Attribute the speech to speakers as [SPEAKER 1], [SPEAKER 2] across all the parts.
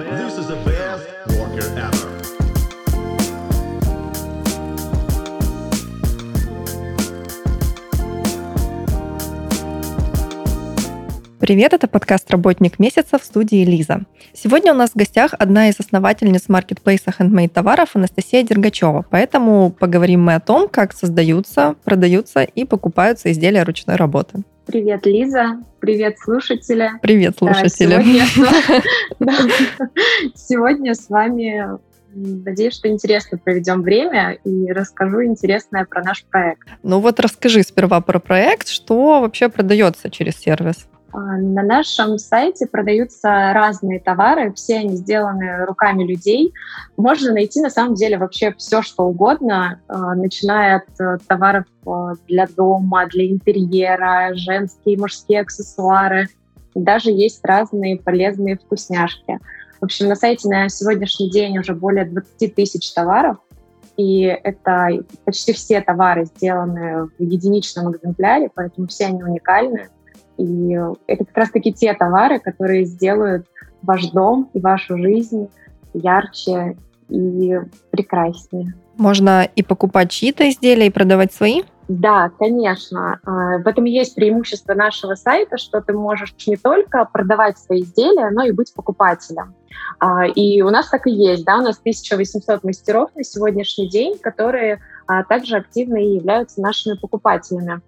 [SPEAKER 1] This is the best worker ever.
[SPEAKER 2] Привет, это подкаст «Работник месяца» в студии Лиза. Сегодня у нас в гостях одна из основательниц маркетплейса handmade товаров Анастасия Дергачева, поэтому поговорим мы о том, как создаются, продаются и покупаются изделия ручной работы.
[SPEAKER 3] Привет, Лиза. Привет, слушатели.
[SPEAKER 2] Привет, слушатели.
[SPEAKER 3] Сегодня с вами Надеюсь, что интересно проведем время и расскажу интересное про наш проект.
[SPEAKER 2] Ну вот расскажи сперва про проект, что вообще продается через сервис.
[SPEAKER 3] А, на нашем сайте продаются разные товары, все они сделаны руками людей. Можно найти на самом деле вообще все, что угодно, а, начиная от э, товаров э, для дома, для интерьера, женские и мужские аксессуары. Даже есть разные полезные вкусняшки. В общем, на сайте на сегодняшний день уже более 20 тысяч товаров, и это почти все товары сделаны в единичном экземпляре, поэтому все они уникальны. И это как раз-таки те товары, которые сделают ваш дом и вашу жизнь ярче и прекраснее.
[SPEAKER 2] Можно и покупать чьи-то изделия, и продавать свои?
[SPEAKER 3] Да, конечно. А, в этом и есть преимущество нашего сайта, что ты можешь не только продавать свои изделия, но и быть покупателем. А, и у нас так и есть, да, у нас 1800 мастеров на сегодняшний день, которые а, также активно и являются нашими покупателями.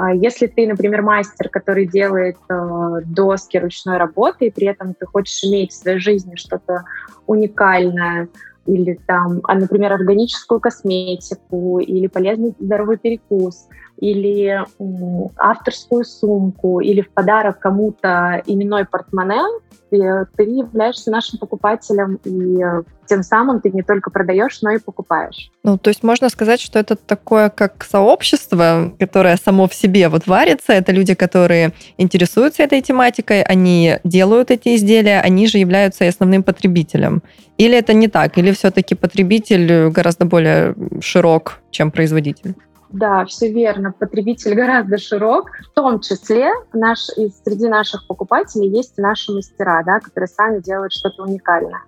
[SPEAKER 3] А если ты, например, мастер, который делает э, доски ручной работы, и при этом ты хочешь иметь в своей жизни что-то уникальное, или там, а, например, органическую косметику, или полезный здоровый перекус, или авторскую сумку, или в подарок кому-то именной портмоне, ты являешься нашим покупателем, и э, тем самым ты не только продаешь, но и покупаешь.
[SPEAKER 2] Ну, то есть можно сказать, что это такое как сообщество, которое само в себе вот варится. Это люди, которые интересуются этой тематикой, они делают эти изделия, они же являются основным потребителем. Или это не так? Или все-таки потребитель гораздо более широк, чем производитель?
[SPEAKER 3] Да, все верно. Потребитель гораздо широк. В том числе наш, и среди наших покупателей есть наши мастера, да, которые сами делают что-то уникальное.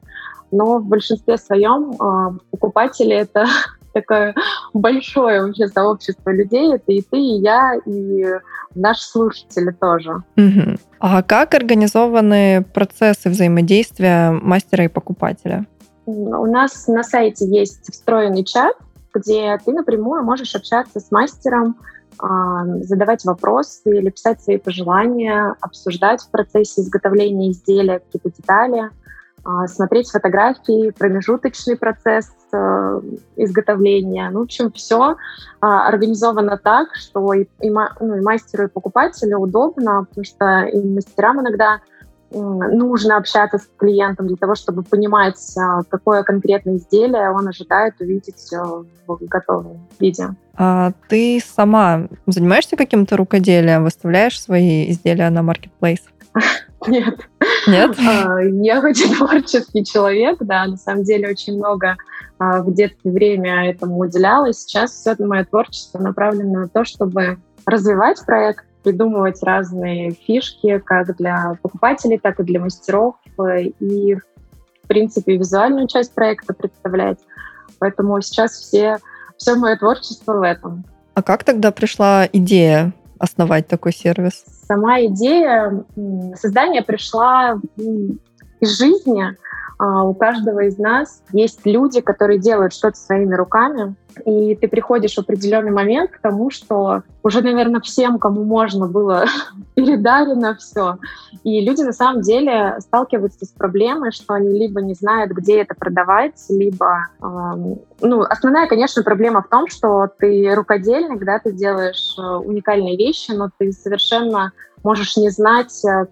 [SPEAKER 3] Но в большинстве своем э, покупатели это такое большое вообще сообщество людей. Это и ты, и я, и наши слушатели тоже.
[SPEAKER 2] Угу. А как организованы процессы взаимодействия мастера и покупателя?
[SPEAKER 3] У нас на сайте есть встроенный чат, где ты напрямую можешь общаться с мастером, а, задавать вопросы или писать свои пожелания, обсуждать в процессе изготовления изделия какие-то детали, а, смотреть фотографии, промежуточный процесс э, изготовления. Ну, в общем, все а, организовано так, что и, и, ну, и мастеру, и покупателю удобно, потому что и мастерам иногда нужно общаться с клиентом для того, чтобы понимать, а, какое конкретное изделие он ожидает увидеть э, в готовом виде.
[SPEAKER 2] А ты сама занимаешься каким-то рукоделием, выставляешь свои изделия на маркетплейс?
[SPEAKER 3] Нет.
[SPEAKER 2] Нет?
[SPEAKER 3] А, я и творческий человек, да, на самом деле очень много а, в детстве время этому уделялось. Сейчас все мое творчество направлено на то, чтобы развивать проект, придумывать разные фишки как для покупателей, так и для мастеров, э, и, в принципе, визуальную часть проекта представлять. Поэтому сейчас все, все мое творчество в этом.
[SPEAKER 2] А как тогда пришла идея основать такой сервис?
[SPEAKER 3] Сама идея создания пришла из жизни. А, у каждого из нас есть люди, которые делают что-то своими руками, и ты приходишь в определенный момент к тому, что уже, наверное, всем, кому можно было, передарено все. И люди на самом деле сталкиваются с проблемой, что они либо не знают, где это продавать, либо... Э, ну, основная, конечно, проблема в том, что ты рукодельник, да, ты делаешь э, уникальные вещи, но ты совершенно можешь не знать, э,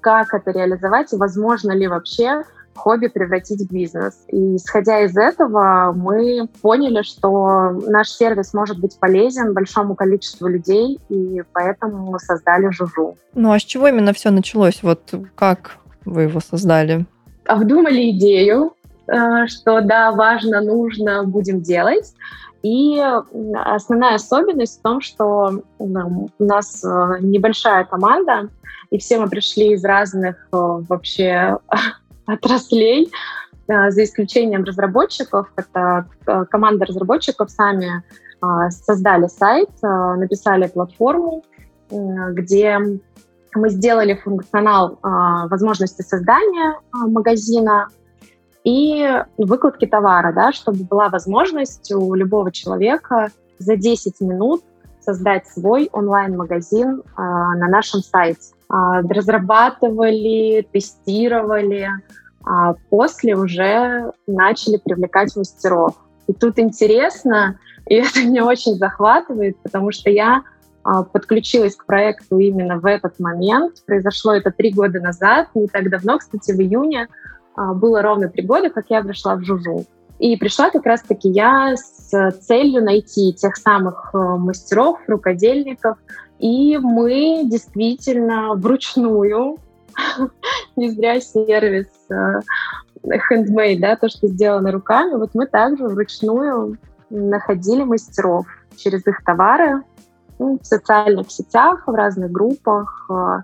[SPEAKER 3] как это реализовать, и возможно ли вообще хобби превратить в бизнес. И исходя из этого, мы поняли, что наш сервис может быть полезен большому количеству людей, и поэтому мы создали Жужу.
[SPEAKER 2] Ну а с чего именно все началось? Вот как вы его создали?
[SPEAKER 3] Обдумали идею, э, что да, важно, нужно, будем делать. И основная особенность в том, что у нас э, небольшая команда, и все мы пришли из разных э, вообще отраслей, за исключением разработчиков. Это команда разработчиков сами создали сайт, написали платформу, где мы сделали функционал возможности создания магазина, и выкладки товара, да, чтобы была возможность у любого человека за 10 минут создать свой онлайн-магазин э, на нашем сайте. Э, разрабатывали, тестировали, а после уже начали привлекать мастеров. И тут интересно, и это меня очень захватывает, потому что я а, подключилась к проекту именно в этот момент. Произошло это три года назад, не так давно, кстати, в июне а, было ровно три года, как я пришла в Жужу. И пришла как раз-таки я с целью найти тех самых э, мастеров, рукодельников. И мы действительно вручную, не зря сервис э, handmade, да, то, что сделано руками, вот мы также вручную находили мастеров через их товары ну, в социальных сетях, в разных группах, э,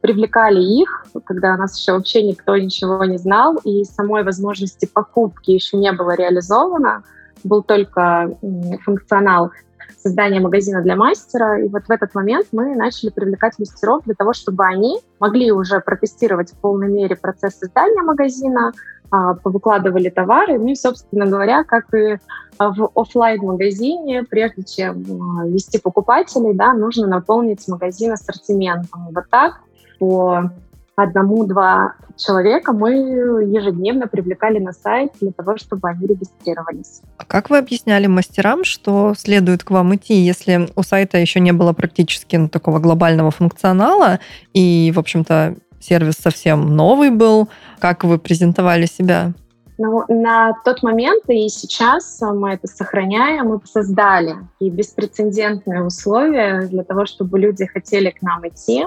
[SPEAKER 3] привлекали их, когда у нас еще вообще никто ничего не знал, и самой возможности покупки еще не было реализовано, был только функционал создания магазина для мастера. И вот в этот момент мы начали привлекать мастеров для того, чтобы они могли уже протестировать в полной мере процесс создания магазина, а, повыкладывали товары. Ну и, собственно говоря, как и в офлайн магазине прежде чем а, вести покупателей, да, нужно наполнить магазин ассортиментом. Вот так по одному-два человека мы ежедневно привлекали на сайт для того, чтобы они регистрировались.
[SPEAKER 2] А как вы объясняли мастерам, что следует к вам идти, если у сайта еще не было практически ну, такого глобального функционала, и, в общем-то, сервис совсем новый был? Как вы презентовали себя?
[SPEAKER 3] Ну, на тот момент и сейчас мы это сохраняем, мы создали и беспрецедентные условия для того, чтобы люди хотели к нам идти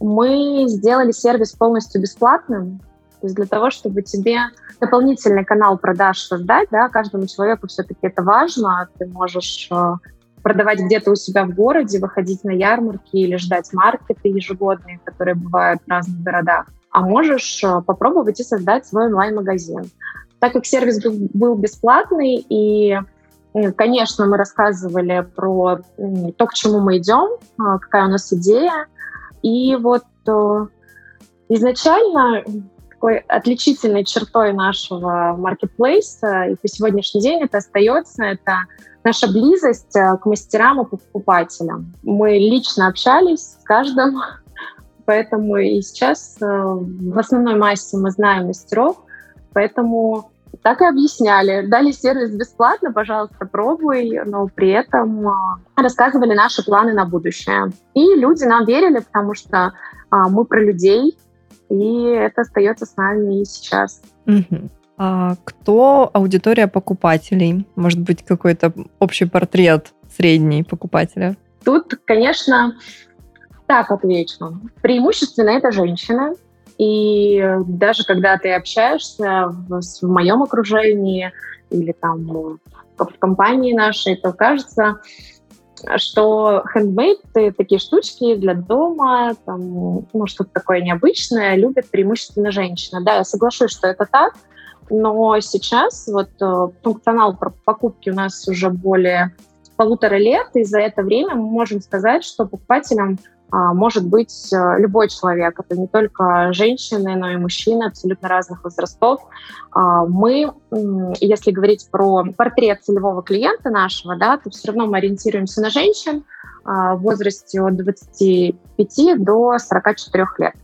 [SPEAKER 3] мы сделали сервис полностью бесплатным, то есть для того, чтобы тебе дополнительный канал продаж создать, да, каждому человеку все-таки это важно, ты можешь э, продавать где-то у себя в городе, выходить на ярмарки или ждать маркеты ежегодные, которые бывают в разных городах, а можешь э, попробовать и создать свой онлайн-магазин. Так как сервис был бесплатный и Конечно, мы рассказывали про то, к чему мы идем, э, какая у нас идея, и вот э, изначально такой отличительной чертой нашего маркетплейса и по сегодняшний день это остается, это наша близость э, к мастерам и покупателям. Мы лично общались с каждым, поэтому и сейчас э, в основной массе мы знаем мастеров, поэтому так и объясняли. Дали сервис бесплатно, пожалуйста, пробуй, но при этом а, рассказывали наши планы на будущее. И люди нам верили, потому что а, мы про людей, и это остается с нами и сейчас.
[SPEAKER 2] Угу. А кто аудитория покупателей? Может быть, какой-то общий портрет средний покупателя?
[SPEAKER 3] Тут, конечно, так отвечу. Преимущественно это женщины, и даже когда ты общаешься в, в моем окружении или там в компании нашей, то кажется, что handmade такие штучки для дома, там, ну, что-то такое необычное, любят преимущественно женщины. Да, я соглашусь, что это так, но сейчас вот э, функционал покупки у нас уже более полутора лет, и за это время мы можем сказать, что покупателям может быть э, любой человек. Это не только женщины, но и мужчины абсолютно разных возрастов. А, мы, если говорить про портрет целевого клиента нашего, да, то все равно мы ориентируемся на женщин а, в возрасте от 25 до 44 лет.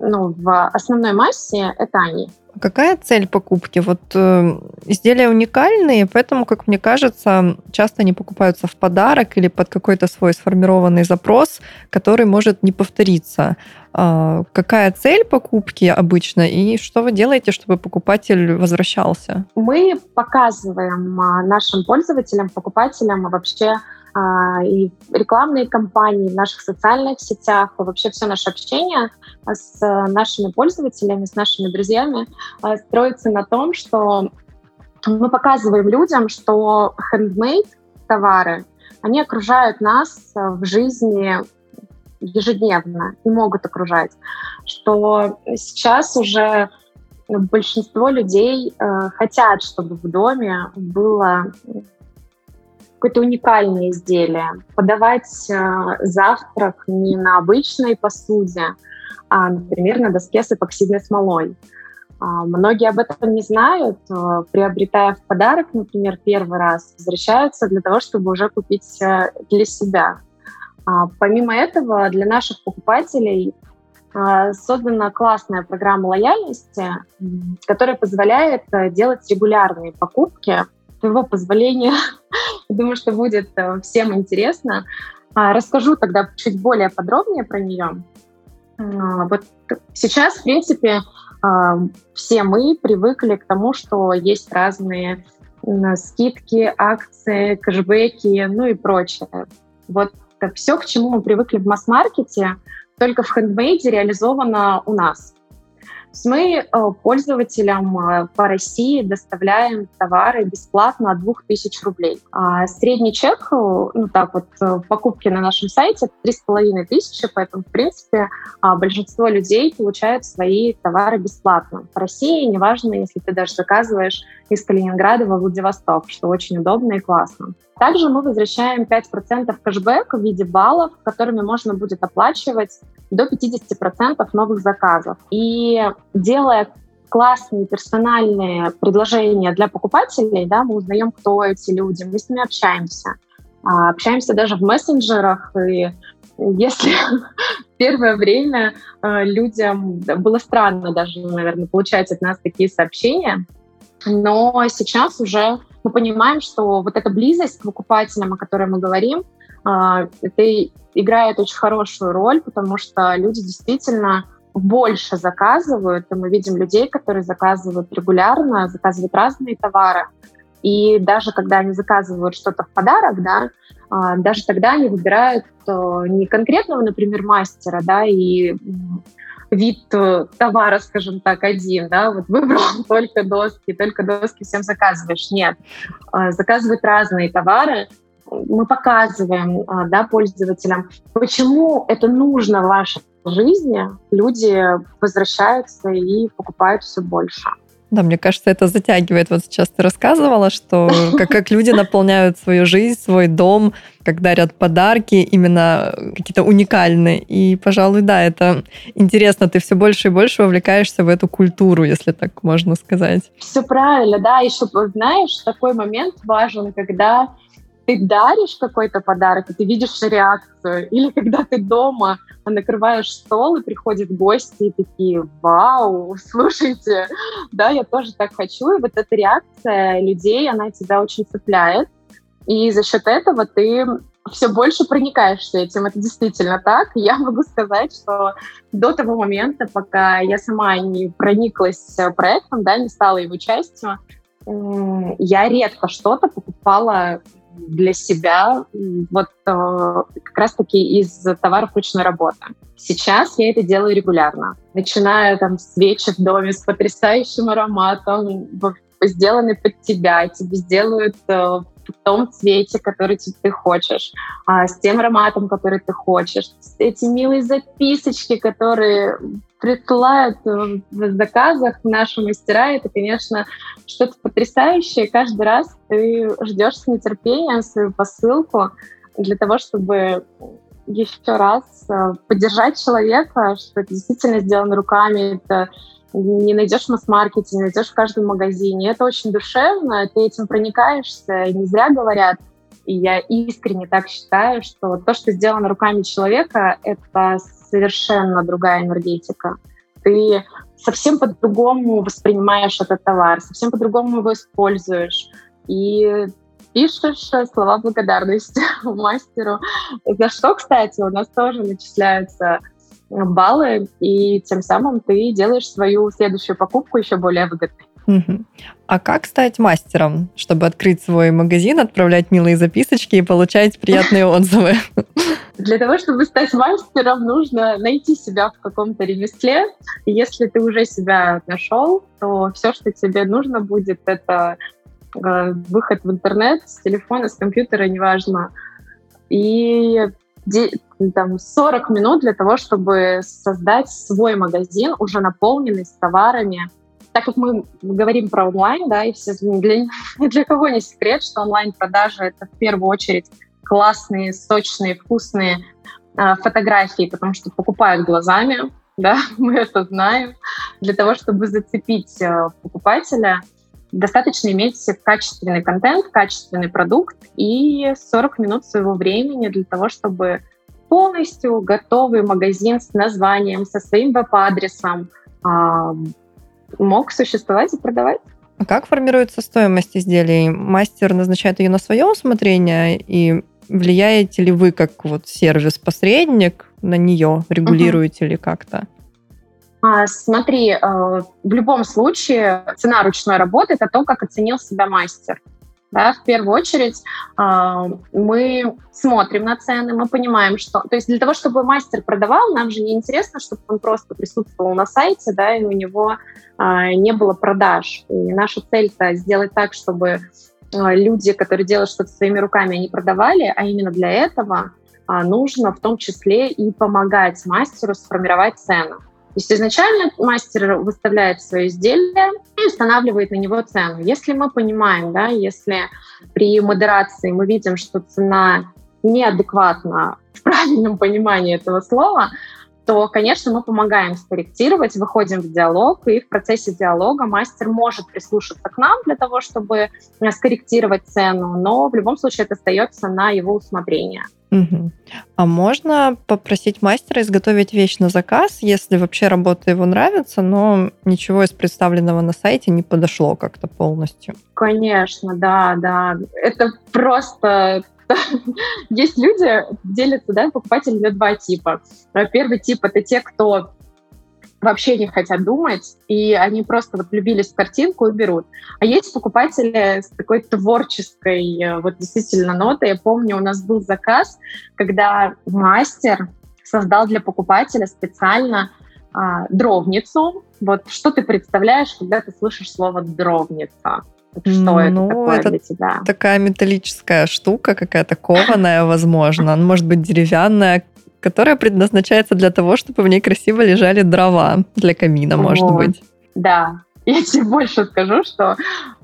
[SPEAKER 3] Ну, в основной массе это они.
[SPEAKER 2] Какая цель покупки? Вот э, изделия уникальные, поэтому, как мне кажется, часто они покупаются в подарок или под какой-то свой сформированный запрос, который может не повториться. Э, какая цель покупки обычно и что вы делаете, чтобы покупатель возвращался?
[SPEAKER 3] Мы показываем а, нашим пользователям, покупателям вообще и рекламные кампании в наших социальных сетях, и вообще все наше общение с нашими пользователями, с нашими друзьями а, строится на том, что мы показываем людям, что handmade товары, они окружают нас в жизни ежедневно и могут окружать. Что сейчас уже большинство людей э, хотят, чтобы в доме было какое-то уникальное изделие. Подавать э, завтрак не на обычной посуде, а, например, на доске с эпоксидной смолой. А, многие об этом не знают, э, приобретая в подарок, например, первый раз, возвращаются для того, чтобы уже купить э, для себя. А, помимо этого, для наших покупателей создана классная программа лояльности, которая позволяет делать регулярные покупки. Твоего позволения, думаю, что будет всем интересно. Расскажу тогда чуть более подробнее про нее. Вот сейчас, в принципе, все мы привыкли к тому, что есть разные скидки, акции, кэшбэки, ну и прочее. Вот все, к чему мы привыкли в масс-маркете, только в хендмейде реализовано у нас. Мы э, пользователям э, по России доставляем товары бесплатно от 2000 рублей. А средний чек, э, ну так вот, покупки на нашем сайте 3,5 тысячи, поэтому, в принципе, а, большинство людей получают свои товары бесплатно. По России, неважно, если ты даже заказываешь из Калининграда во Владивосток, что очень удобно и классно. Также мы возвращаем 5% кэшбэк в виде баллов, которыми можно будет оплачивать до 50% новых заказов. И делая классные персональные предложения для покупателей, да, мы узнаем, кто эти люди, мы с ними общаемся. А, общаемся даже в мессенджерах, и если первое время э, людям было странно даже, наверное, получать от нас такие сообщения, но сейчас уже мы понимаем, что вот эта близость к покупателям, о которой мы говорим, это играет очень хорошую роль, потому что люди действительно больше заказывают, и мы видим людей, которые заказывают регулярно, заказывают разные товары. И даже когда они заказывают что-то в подарок, да, а, даже тогда они выбирают э, не конкретного, например, мастера, да, и вид э, товара, скажем так, один, да, вот выбрал только доски, только доски всем заказываешь. Нет, а, заказывают разные товары, мы показываем а, да, пользователям, почему это нужно в вашей жизни, люди возвращаются и покупают все больше.
[SPEAKER 2] Да, мне кажется, это затягивает. Вот сейчас ты рассказывала, что как, как люди наполняют свою жизнь, свой дом, как дарят подарки, именно какие-то уникальные. И, пожалуй, да, это интересно. Ты все больше и больше вовлекаешься в эту культуру, если так можно сказать.
[SPEAKER 3] Все правильно, да. Еще, знаешь, такой момент важен, когда ты даришь какой-то подарок, и ты видишь реакцию. Или когда ты дома накрываешь стол, и приходят гости, и такие, вау, слушайте, да, я тоже так хочу. И вот эта реакция людей, она тебя очень цепляет. И за счет этого ты все больше проникаешься этим. Это действительно так. Я могу сказать, что до того момента, пока я сама не прониклась проектом, да, не стала его частью, я редко что-то покупала для себя вот э, как раз-таки из товаров ручной работы. Сейчас я это делаю регулярно. Начиная там свечи в доме с потрясающим ароматом, сделаны под тебя, тебе сделают э, в том цвете, который ты хочешь, а, с тем ароматом, который ты хочешь, эти милые записочки, которые присылают э, в заказах наши мастера, это, конечно, что-то потрясающее. Каждый раз ты ждешь с нетерпением свою посылку для того, чтобы еще раз э, поддержать человека, что это действительно сделано руками, это не найдешь в масс-маркете, не найдешь в каждом магазине. Это очень душевно, ты этим проникаешься, и не зря говорят, и я искренне так считаю, что то, что сделано руками человека, это совершенно другая энергетика. Ты совсем по-другому воспринимаешь этот товар, совсем по-другому его используешь. И пишешь слова благодарности мастеру. За что, кстати, у нас тоже начисляются баллы, и тем самым ты делаешь свою следующую покупку еще более выгодной.
[SPEAKER 2] А как стать мастером, чтобы открыть свой магазин, отправлять милые записочки и получать приятные отзывы?
[SPEAKER 3] Для того, чтобы стать мастером, нужно найти себя в каком-то ремесле. И если ты уже себя нашел, то все, что тебе нужно будет, это э, выход в интернет с телефона, с компьютера, неважно. И там, 40 минут для того, чтобы создать свой магазин, уже наполненный с товарами, так как мы говорим про онлайн, да, и все, для, для кого не секрет, что онлайн-продажи — это в первую очередь классные, сочные, вкусные э, фотографии, потому что покупают глазами, да, мы это знаем. Для того, чтобы зацепить э, покупателя, достаточно иметь качественный контент, качественный продукт и 40 минут своего времени для того, чтобы полностью готовый магазин с названием, со своим веб-адресом э, мог существовать и продавать.
[SPEAKER 2] А как формируется стоимость изделий? Мастер назначает ее на свое усмотрение и влияете ли вы как вот сервис-посредник на нее, регулируете угу. ли как-то?
[SPEAKER 3] А, смотри, э, в любом случае цена ручной работы — это то, как оценил себя мастер. Да, в первую очередь э, мы смотрим на цены, мы понимаем, что... То есть для того, чтобы мастер продавал, нам же не интересно, чтобы он просто присутствовал на сайте, да, и у него э, не было продаж. И наша цель-то сделать так, чтобы люди, которые делают что-то своими руками, они продавали, а именно для этого нужно в том числе и помогать мастеру сформировать цену. То есть изначально мастер выставляет свое изделие и устанавливает на него цену. Если мы понимаем, да, если при модерации мы видим, что цена неадекватна в правильном понимании этого слова, то, конечно, мы помогаем скорректировать, выходим в диалог, и в процессе диалога мастер может прислушаться к нам для того, чтобы скорректировать цену, но в любом случае это остается на его усмотрение.
[SPEAKER 2] Угу. А можно попросить мастера изготовить вещь на заказ, если вообще работа его нравится, но ничего из представленного на сайте не подошло как-то полностью?
[SPEAKER 3] Конечно, да, да. Это просто есть люди, делятся, да, покупатели на два типа. Первый тип — это те, кто вообще не хотят думать, и они просто вот влюбились в картинку и берут. А есть покупатели с такой творческой э, вот действительно нотой. Я помню, у нас был заказ, когда мастер создал для покупателя специально а, дровницу. Вот что ты представляешь, когда ты слышишь слово «дровница»? Что
[SPEAKER 2] ну, это такое это для тебя? Такая металлическая штука, какая-то кованая, возможно. Может быть, деревянная, которая предназначается для того, чтобы в ней красиво лежали дрова для камина, может вот. быть.
[SPEAKER 3] Да, я тебе больше скажу, что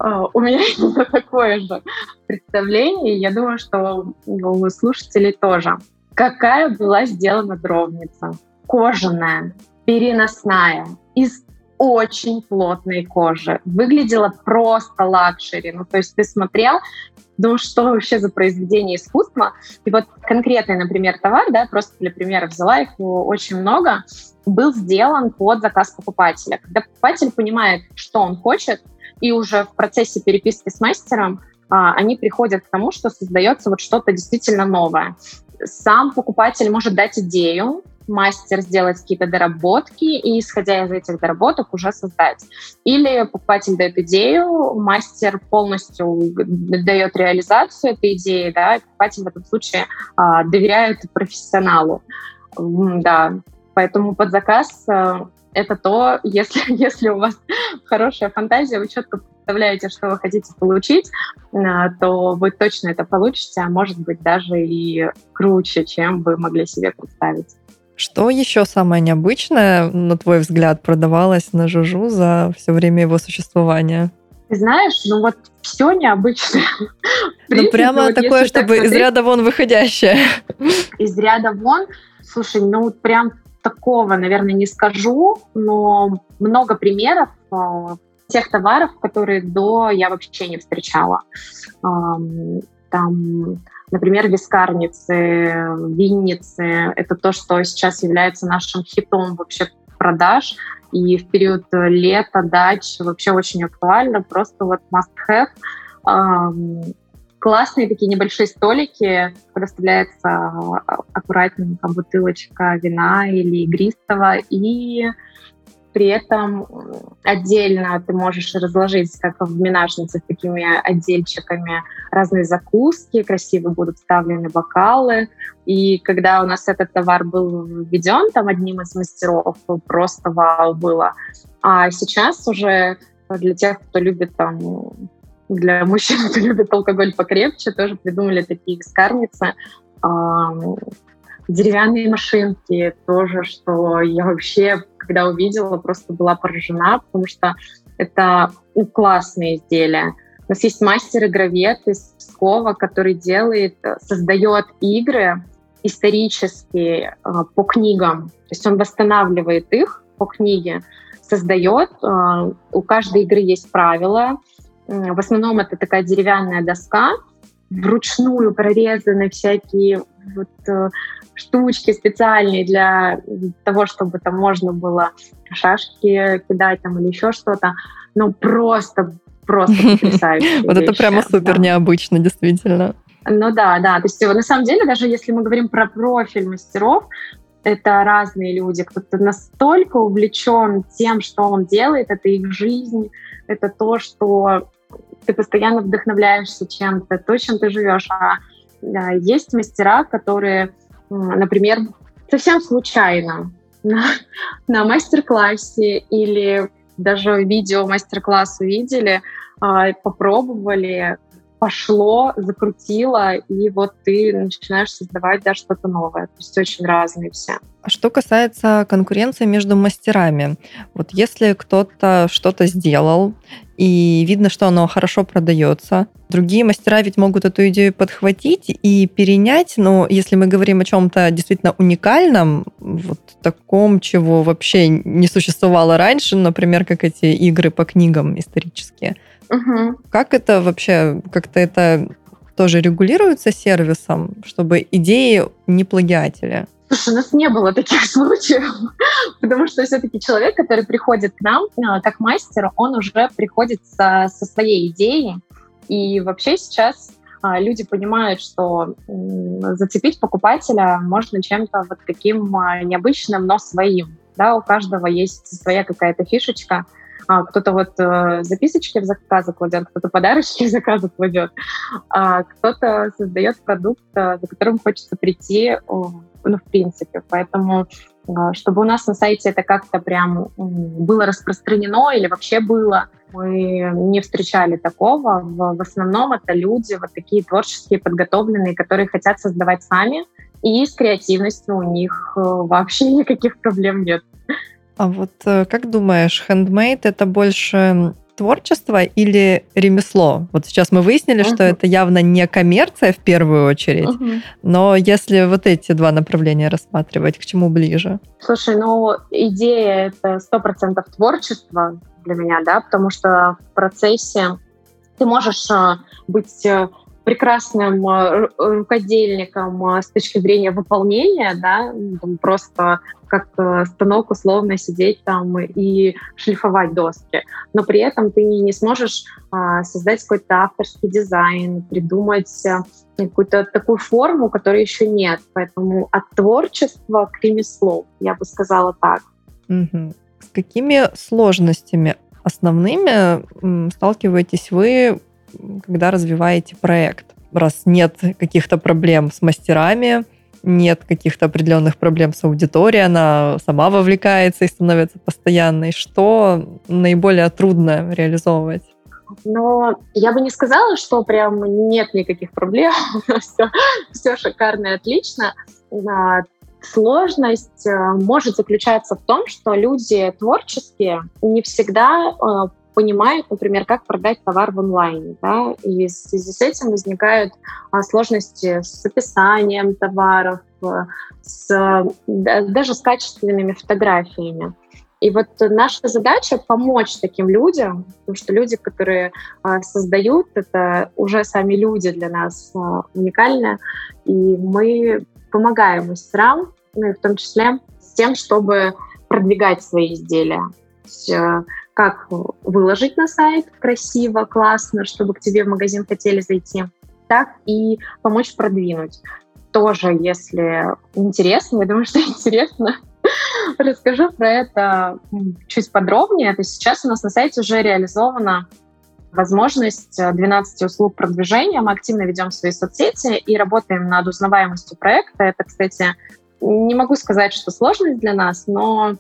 [SPEAKER 3] э, у меня именно такое же представление, я думаю, что у слушателей тоже. Какая была сделана дровница? Кожаная, переносная, из очень плотной кожи. Выглядела просто luxury. Ну, то есть ты смотрел, ну что вообще за произведение искусства? И вот конкретный, например, товар, да, просто для примера взяла их очень много, был сделан под заказ покупателя. Когда покупатель понимает, что он хочет, и уже в процессе переписки с мастером а, они приходят к тому, что создается вот что-то действительно новое. Сам покупатель может дать идею, мастер сделать какие-то доработки и, исходя из этих доработок, уже создать. Или покупатель дает идею, мастер полностью дает реализацию этой идеи, да, и покупатель в этом случае а, доверяет профессионалу. Да, поэтому под заказ а, это то, если, если у вас хорошая фантазия, вы четко представляете, что вы хотите получить, а, то вы точно это получите, а может быть даже и круче, чем вы могли себе представить.
[SPEAKER 2] Что еще самое необычное, на твой взгляд, продавалось на Жужу за все время его существования?
[SPEAKER 3] Ты знаешь, ну вот все необычное.
[SPEAKER 2] Ну прямо вот такое, чтобы так из ряда вон выходящее.
[SPEAKER 3] Из ряда вон? Слушай, ну прям такого, наверное, не скажу, но много примеров а, тех товаров, которые до я вообще не встречала. Там Например, вискарницы, винницы — это то, что сейчас является нашим хитом вообще продаж. И в период лета, дач вообще очень актуально, просто вот must-have. Классные такие небольшие столики, куда вставляется аккуратненько бутылочка вина или игристого, и при этом отдельно ты можешь разложить, как в менажнице, такими отдельчиками разные закуски, красиво будут вставлены бокалы. И когда у нас этот товар был введен там одним из мастеров, просто вау было. А сейчас уже для тех, кто любит там для мужчин, кто любит алкоголь покрепче, тоже придумали такие вискарницы деревянные машинки тоже, что я вообще, когда увидела, просто была поражена, потому что Это ну, классные изделия. У нас есть мастер-игровед из Пскова, который делает, создает игры исторические э, по книгам. То есть он восстанавливает их по книге, создает. Э, у каждой игры есть правила. В основном это такая деревянная доска, вручную прорезаны всякие вот, э, штучки специальные для того, чтобы там можно было шашки кидать там или еще что-то. Ну, просто, просто потрясающе.
[SPEAKER 2] Вот это прямо супер необычно, действительно.
[SPEAKER 3] Ну да, да. То есть на самом деле, даже если мы говорим про профиль мастеров, это разные люди. Кто-то настолько увлечен тем, что он делает, это их жизнь, это то, что ты постоянно вдохновляешься чем-то, то, чем ты живешь. А есть мастера, которые, например, совсем случайно на, на мастер-классе или даже видео мастер-класс увидели, а, попробовали, пошло, закрутило, и вот ты начинаешь создавать да, что-то новое. То есть очень разные все.
[SPEAKER 2] А что касается конкуренции между мастерами, вот если кто-то что-то сделал, и видно, что оно хорошо продается. Другие мастера ведь могут эту идею подхватить и перенять, но если мы говорим о чем-то действительно уникальном, вот таком, чего вообще не существовало раньше, например, как эти игры по книгам исторические, Угу. Как это вообще, как-то это тоже регулируется сервисом, чтобы идеи не плагиатели?
[SPEAKER 3] Слушай, у нас не было таких случаев, потому что все-таки человек, который приходит к нам а, как мастер, он уже приходит со, со своей идеей. И вообще сейчас а, люди понимают, что зацепить покупателя можно чем-то вот таким а, необычным, но своим. Да, у каждого есть своя какая-то фишечка, а, кто-то вот э, записочки в заказы кладет, кто-то подарочки в заказы кладет, а кто-то создает продукт, э, за которым хочется прийти, ну, в принципе. Поэтому э, чтобы у нас на сайте это как-то прям было распространено или вообще было, мы не встречали такого. В, основном это люди вот такие творческие, подготовленные, которые хотят создавать сами, и с креативностью у них вообще никаких проблем нет.
[SPEAKER 2] А вот э, как думаешь, хендмейд это больше творчество или ремесло? Вот сейчас мы выяснили, uh-huh. что это явно не коммерция в первую очередь, uh-huh. но если вот эти два направления рассматривать, к чему ближе?
[SPEAKER 3] Слушай, ну идея это сто процентов творчество для меня, да, потому что в процессе ты можешь э, быть э, прекрасным э, рукодельником э, с точки зрения выполнения, да, там просто как э, станок условно сидеть там и шлифовать доски. Но при этом ты не сможешь создать какой-то авторский дизайн, придумать какую-то такую форму, которой еще нет. Поэтому от творчества к ремеслу, я бы сказала так.
[SPEAKER 2] Угу. С какими сложностями основными сталкиваетесь вы когда развиваете проект. Раз нет каких-то проблем с мастерами, нет каких-то определенных проблем с аудиторией, она сама вовлекается и становится постоянной. Что наиболее трудно реализовывать?
[SPEAKER 3] Но я бы не сказала, что прям нет никаких проблем, все, все шикарно и отлично. Сложность э, может заключаться в том, что люди творческие не всегда э, понимают, например, как продать товар в онлайне. Да? И в связи с этим возникают а, сложности с описанием товаров, э, с, да, даже с качественными фотографиями. И вот наша задача помочь таким людям, потому что люди, которые а, создают, это уже сами люди для нас а, уникальные, и мы помогаем мастерам, ну и в том числе с тем, чтобы продвигать свои изделия. Как выложить на сайт красиво, классно, чтобы к тебе в магазин хотели зайти, так и помочь продвинуть. Тоже, если интересно, я думаю, что интересно, расскажу про это чуть подробнее. То есть сейчас у нас на сайте уже реализована возможность 12 услуг продвижения. Мы активно ведем свои соцсети и работаем над узнаваемостью проекта. Это, кстати, не могу сказать, что сложность для нас, но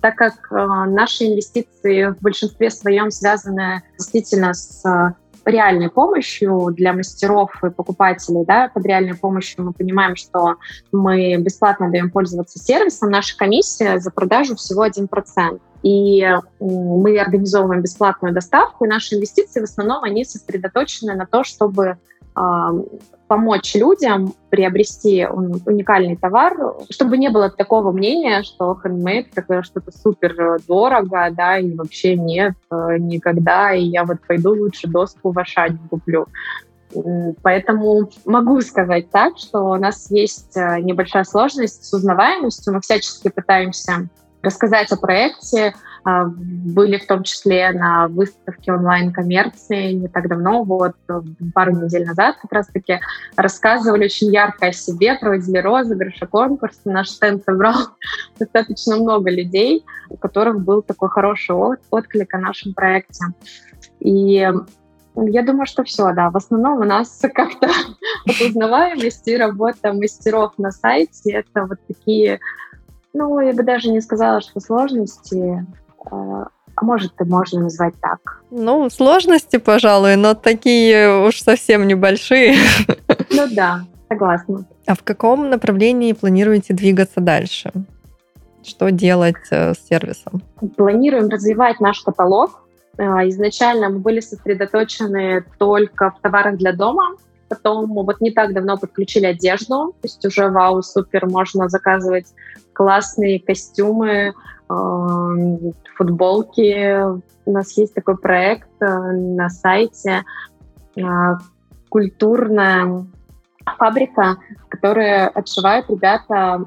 [SPEAKER 3] так как э, наши инвестиции в большинстве своем связаны действительно с э, реальной помощью для мастеров и покупателей, да, под реальной помощью мы понимаем, что мы бесплатно даем пользоваться сервисом, наша комиссия за продажу всего 1%. И мы организовываем бесплатную доставку, и наши инвестиции в основном они сосредоточены на то, чтобы помочь людям приобрести уникальный товар, чтобы не было такого мнения, что handmade это что-то супер дорого, да, и вообще нет э, никогда, и я вот пойду лучше доску в Ашане куплю. Поэтому могу сказать так, что у нас есть э, небольшая сложность с узнаваемостью. Мы всячески пытаемся рассказать о проекте. А, были в том числе на выставке онлайн-коммерции не так давно, вот пару недель назад как раз-таки рассказывали очень ярко о себе, проводили розыгрыши, конкурсы. Наш стенд собрал достаточно много людей, у которых был такой хороший отклик о нашем проекте. И я думаю, что все, да. В основном у нас как-то узнаваемость и работа мастеров на сайте — это вот такие ну, я бы даже не сказала, что сложности, а, может, и можно назвать так.
[SPEAKER 2] Ну, сложности, пожалуй, но такие уж совсем небольшие.
[SPEAKER 3] Ну да, согласна.
[SPEAKER 2] А в каком направлении планируете двигаться дальше? Что делать э, с сервисом?
[SPEAKER 3] Планируем развивать наш каталог. А, изначально мы были сосредоточены только в товарах для дома, Потом вот не так давно подключили одежду, то есть уже вау, супер, можно заказывать классные костюмы, э, футболки. У нас есть такой проект э, на сайте э, культурная фабрика, которая отшивает ребята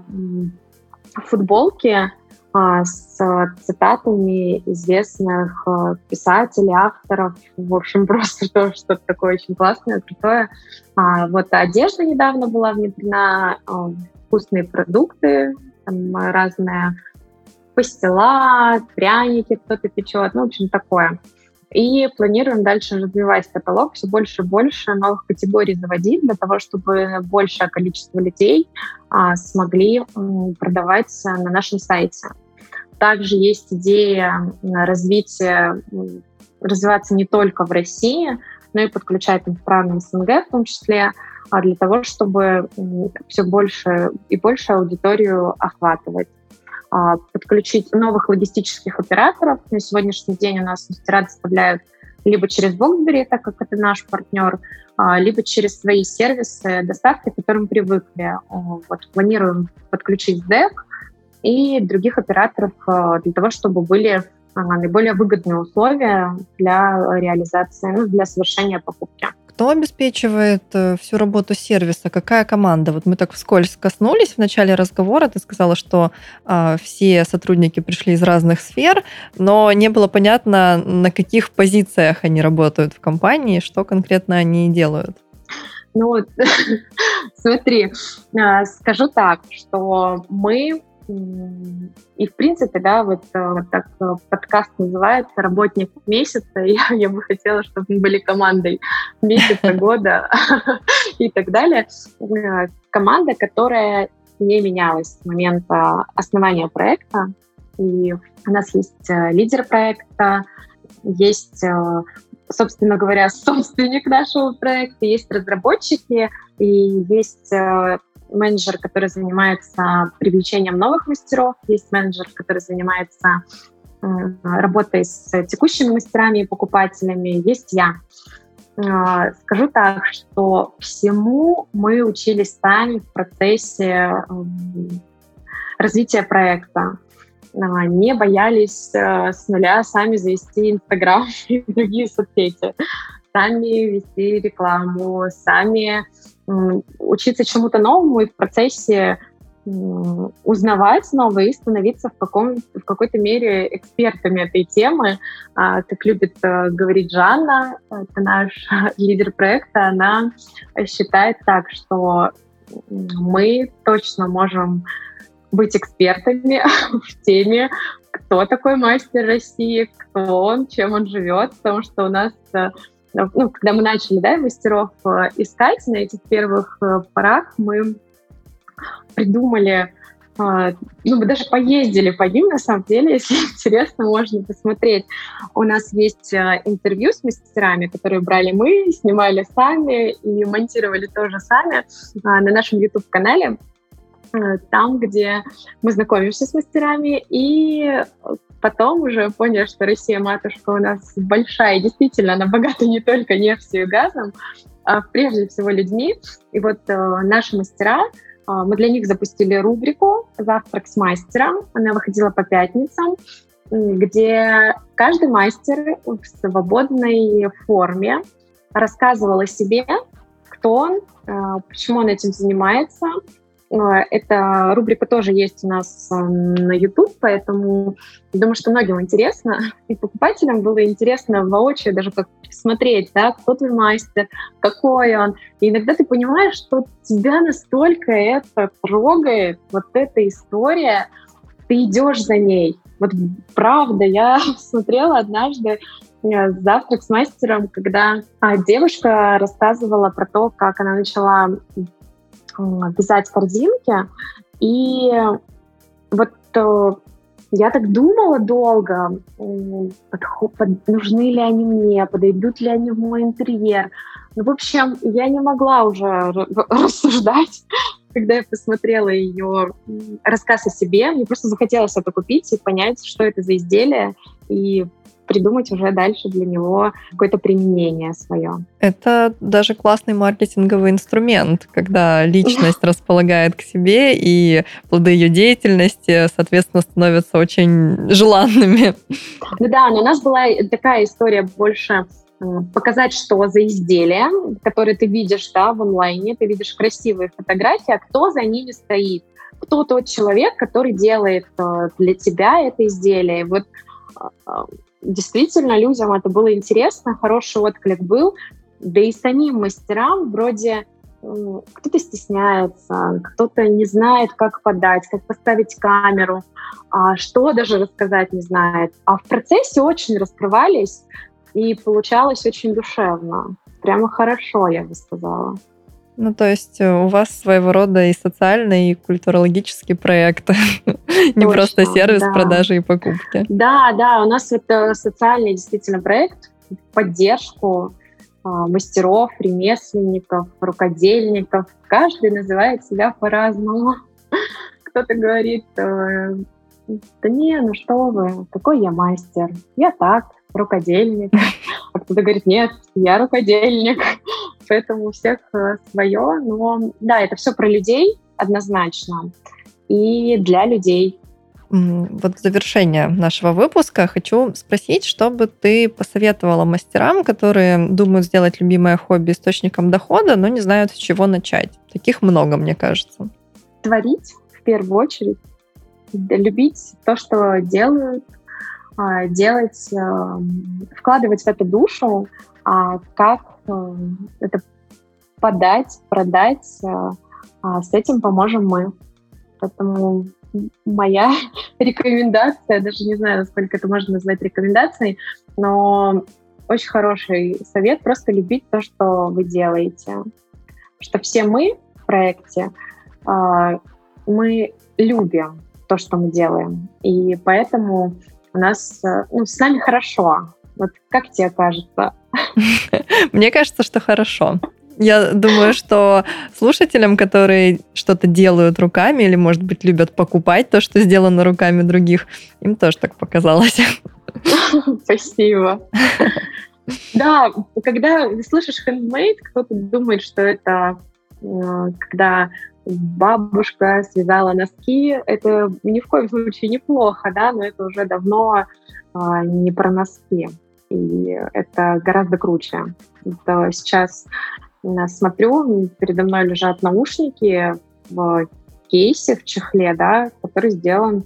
[SPEAKER 3] футболки а, с цитатами известных писателей, авторов. В общем, просто то, что-то такое очень классное, крутое. А, вот одежда недавно была внедрена, вкусные продукты, там разные пастила, пряники кто-то печет, ну, в общем, такое. И планируем дальше развивать каталог, все больше и больше новых категорий заводить для того, чтобы большее количество людей а, смогли м, продавать на нашем сайте. Также есть идея развития, развиваться не только в России, но и подключать страны СНГ в том числе, а для того, чтобы все больше и больше аудиторию охватывать. А, подключить новых логистических операторов. На сегодняшний день у нас мастера доставляют либо через Боксбери, так как это наш партнер, а, либо через свои сервисы доставки, к которым привыкли. Вот, планируем подключить DEC и других операторов а, для того, чтобы были наиболее выгодные условия для реализации, ну, для совершения покупки.
[SPEAKER 2] Кто обеспечивает э, всю работу сервиса? Какая команда? Вот мы так вскользь коснулись в начале разговора. Ты сказала, что э, все сотрудники пришли из разных сфер, но не было понятно, на каких позициях они работают в компании, что конкретно они делают.
[SPEAKER 3] Ну вот, смотри, а, скажу так, что мы и, в принципе, да, вот, э, вот так э, подкаст называется «Работник месяца», я, я бы хотела, чтобы мы были командой месяца, года и так далее. Э, команда, которая не менялась с момента основания проекта. И у нас есть лидер проекта, есть собственно говоря, собственник нашего проекта, есть разработчики и есть менеджер, который занимается привлечением новых мастеров, есть менеджер, который занимается э, работой с текущими мастерами и покупателями, есть я. Э, скажу так, что всему мы учились сами в процессе развития проекта. Э, не боялись с нуля сами завести Инстаграм и другие соцсети, сами вести рекламу, сами учиться чему-то новому и в процессе узнавать новое и становиться в, каком, в какой-то мере экспертами этой темы. А, как любит э, говорить Жанна, это наш лидер проекта, она считает так, что мы точно можем быть экспертами в теме, кто такой мастер России, кто он, чем он живет, потому что у нас э, ну, когда мы начали да, мастеров э, искать на этих первых э, порах, мы придумали, э, ну, мы даже поездили по ним, на самом деле, если интересно, можно посмотреть. У нас есть интервью с мастерами, которые брали мы, снимали сами и монтировали тоже сами на нашем YouTube-канале там, где мы знакомимся с мастерами и потом уже поняли, что Россия матушка у нас большая, действительно она богата не только нефтью и газом, а прежде всего людьми. И вот э, наши мастера, э, мы для них запустили рубрику «Завтрак с мастером». Она выходила по пятницам, где каждый мастер в свободной форме рассказывал о себе, кто он, э, почему он этим занимается, эта рубрика тоже есть у нас э, на YouTube, поэтому думаю, что многим интересно. И покупателям было интересно воочию даже как смотреть, да, кто твой мастер, какой он. И иногда ты понимаешь, что тебя настолько это трогает, вот эта история, ты идешь за ней. Вот правда, я смотрела однажды э, завтрак с мастером, когда а, девушка рассказывала про то, как она начала вязать корзинки. И вот э, я так думала долго, нужны ли они мне, подойдут ли они в мой интерьер. Ну, в общем, я не могла уже рассуждать, когда я посмотрела ее рассказ о себе. Мне просто захотелось это купить и понять, что это за изделие, и придумать уже дальше для него какое-то применение свое.
[SPEAKER 2] Это даже классный маркетинговый инструмент, когда личность располагает к себе, и плоды ее деятельности, соответственно, становятся очень желанными.
[SPEAKER 3] Ну да, но у нас была такая история больше показать, что за изделия, которые ты видишь да, в онлайне, ты видишь красивые фотографии, а кто за ними стоит кто тот человек, который делает э, для тебя это изделие. Вот э, действительно людям это было интересно, хороший отклик был, да и самим мастерам вроде кто-то стесняется, кто-то не знает, как подать, как поставить камеру, а что даже рассказать не знает. А в процессе очень раскрывались, и получалось очень душевно. Прямо хорошо, я бы сказала.
[SPEAKER 2] Ну, то есть э, у вас своего рода и социальный, и культурологический проект, не просто сервис продажи и покупки.
[SPEAKER 3] Да, да, у нас это социальный действительно проект поддержку а, мастеров, ремесленников, рукодельников. Каждый называет себя по-разному. Кто-то говорит, э, да не, ну что вы, какой я мастер? Я так, рукодельник. А кто-то говорит, нет, я рукодельник поэтому у всех э, свое. Но да, это все про людей однозначно и для людей.
[SPEAKER 2] Вот в завершение нашего выпуска хочу спросить, что бы ты посоветовала мастерам, которые думают сделать любимое хобби источником дохода, но не знают, с чего начать. Таких много, мне кажется.
[SPEAKER 3] Творить в первую очередь, любить то, что делают, а, делать, э, вкладывать в это душу, а как это подать, продать, э, а с этим поможем мы. Поэтому моя рекомендация, даже не знаю, насколько это можно назвать рекомендацией, но очень хороший совет просто любить то, что вы делаете. Что все мы в проекте, э, мы любим то, что мы делаем. И поэтому у нас ну, с нами хорошо. Вот как тебе кажется?
[SPEAKER 2] Мне кажется, что хорошо. Я думаю, что слушателям, которые что-то делают руками или, может быть, любят покупать то, что сделано руками других, им тоже так показалось.
[SPEAKER 3] Спасибо. Да, когда слышишь handmade, кто-то думает, что это э, когда бабушка связала носки, это ни в коем случае неплохо, да, но это уже давно а, не про носки и это гораздо круче. Это сейчас смотрю, передо мной лежат наушники в кейсе, в чехле, да, который сделан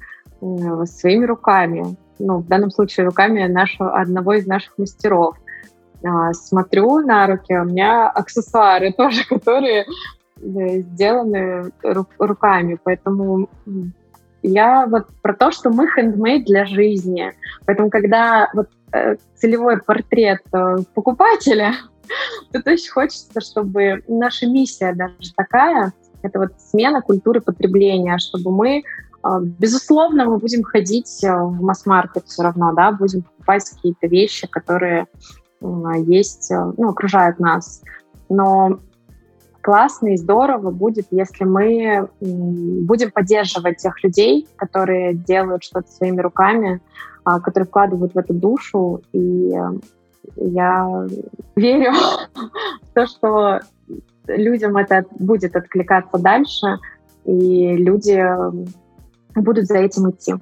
[SPEAKER 3] своими руками. Ну, в данном случае руками нашего, одного из наших мастеров. А, смотрю на руки, у меня аксессуары тоже, которые э, сделаны руками, поэтому я вот про то, что мы handmade для жизни. Поэтому, когда вот э, целевой портрет э, покупателя, то очень хочется, чтобы наша миссия даже такая, это вот смена культуры потребления, чтобы мы, э, безусловно, мы будем ходить э, в масс-маркет все равно, да, будем покупать какие-то вещи, которые есть, э, ну, окружают нас. Но классно и здорово будет, если мы будем поддерживать тех людей, которые делают что-то своими руками, а, которые вкладывают в эту душу, и я верю в то, что людям это будет откликаться дальше, и люди будут за этим идти.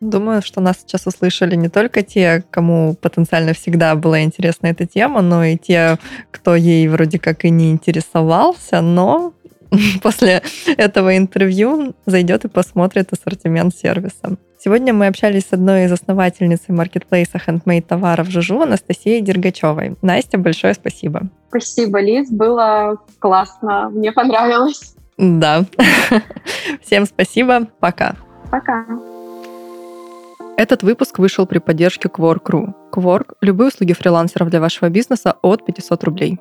[SPEAKER 2] Думаю, что нас сейчас услышали не только те, кому потенциально всегда была интересна эта тема, но и те, кто ей вроде как и не интересовался, но после этого интервью зайдет и посмотрит ассортимент сервиса. Сегодня мы общались с одной из основательниц маркетплейса handmade товаров Жужу Анастасией Дергачевой. Настя, большое спасибо.
[SPEAKER 3] Спасибо, Лиз, было классно, мне понравилось.
[SPEAKER 2] Да. Всем спасибо, пока.
[SPEAKER 3] Пока.
[SPEAKER 2] Этот выпуск вышел при поддержке Quark.ru. Quark – любые услуги фрилансеров для вашего бизнеса от 500 рублей.